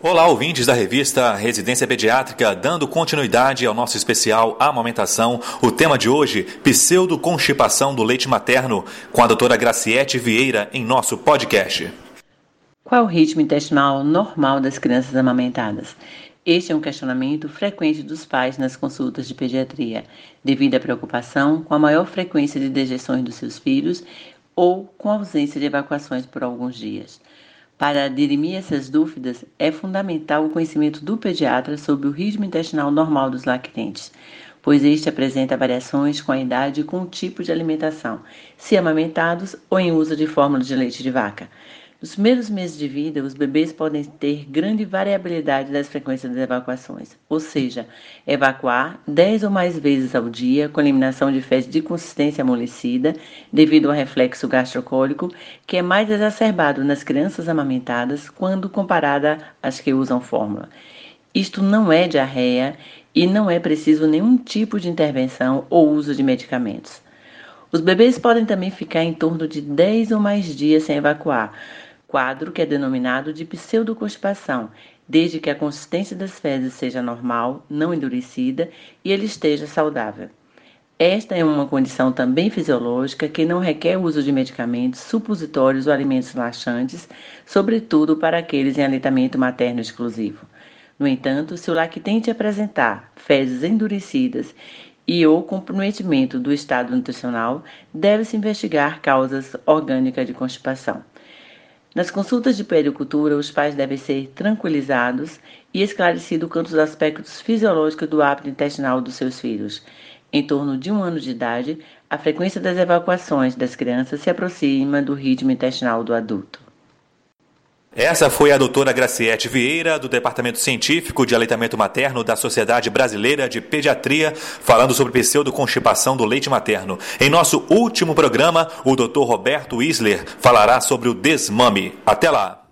Olá, ouvintes da revista Residência Pediátrica, dando continuidade ao nosso especial Amamentação. O tema de hoje, pseudoconstipação do leite materno, com a doutora Graciete Vieira em nosso podcast. Qual é o ritmo intestinal normal das crianças amamentadas? Este é um questionamento frequente dos pais nas consultas de pediatria, devido à preocupação com a maior frequência de dejeções dos seus filhos ou com a ausência de evacuações por alguns dias. Para dirimir essas dúvidas, é fundamental o conhecimento do pediatra sobre o ritmo intestinal normal dos lactentes, pois este apresenta variações com a idade e com o tipo de alimentação, se amamentados ou em uso de fórmula de leite de vaca. Nos primeiros meses de vida, os bebês podem ter grande variabilidade das frequências das evacuações, ou seja, evacuar 10 ou mais vezes ao dia com eliminação de fezes de consistência amolecida devido ao reflexo gastrocólico, que é mais exacerbado nas crianças amamentadas quando comparada às que usam fórmula. Isto não é diarreia e não é preciso nenhum tipo de intervenção ou uso de medicamentos. Os bebês podem também ficar em torno de 10 ou mais dias sem evacuar, quadro que é denominado de pseudoconstipação, desde que a consistência das fezes seja normal, não endurecida e ele esteja saudável. Esta é uma condição também fisiológica que não requer uso de medicamentos, supositórios ou alimentos laxantes, sobretudo para aqueles em aleitamento materno exclusivo. No entanto, se o lactente apresentar fezes endurecidas e ou comprometimento do estado nutricional, deve-se investigar causas orgânicas de constipação. Nas consultas de puericultura, os pais devem ser tranquilizados e esclarecido quanto aos aspectos fisiológicos do hábito intestinal dos seus filhos. Em torno de um ano de idade, a frequência das evacuações das crianças se aproxima do ritmo intestinal do adulto. Essa foi a doutora Graciete Vieira, do Departamento Científico de Aleitamento Materno da Sociedade Brasileira de Pediatria, falando sobre pseudoconstipação do leite materno. Em nosso último programa, o doutor Roberto Isler falará sobre o desmame. Até lá!